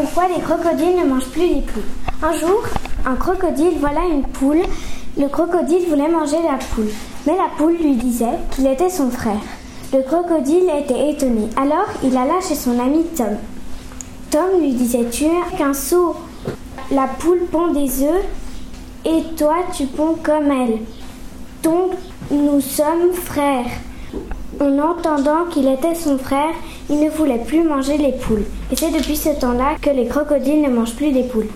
Pourquoi les crocodiles ne mangent plus les poules Un jour, un crocodile voilà une poule. Le crocodile voulait manger la poule, mais la poule lui disait qu'il était son frère. Le crocodile était étonné. Alors il alla chez son ami Tom. Tom lui disait Tu es qu'un sot. La poule pond des œufs et toi tu ponds comme elle. Donc nous sommes frères. En entendant qu'il était son frère, il ne voulait plus manger les poules. Et c'est depuis ce temps-là que les crocodiles ne mangent plus des poules.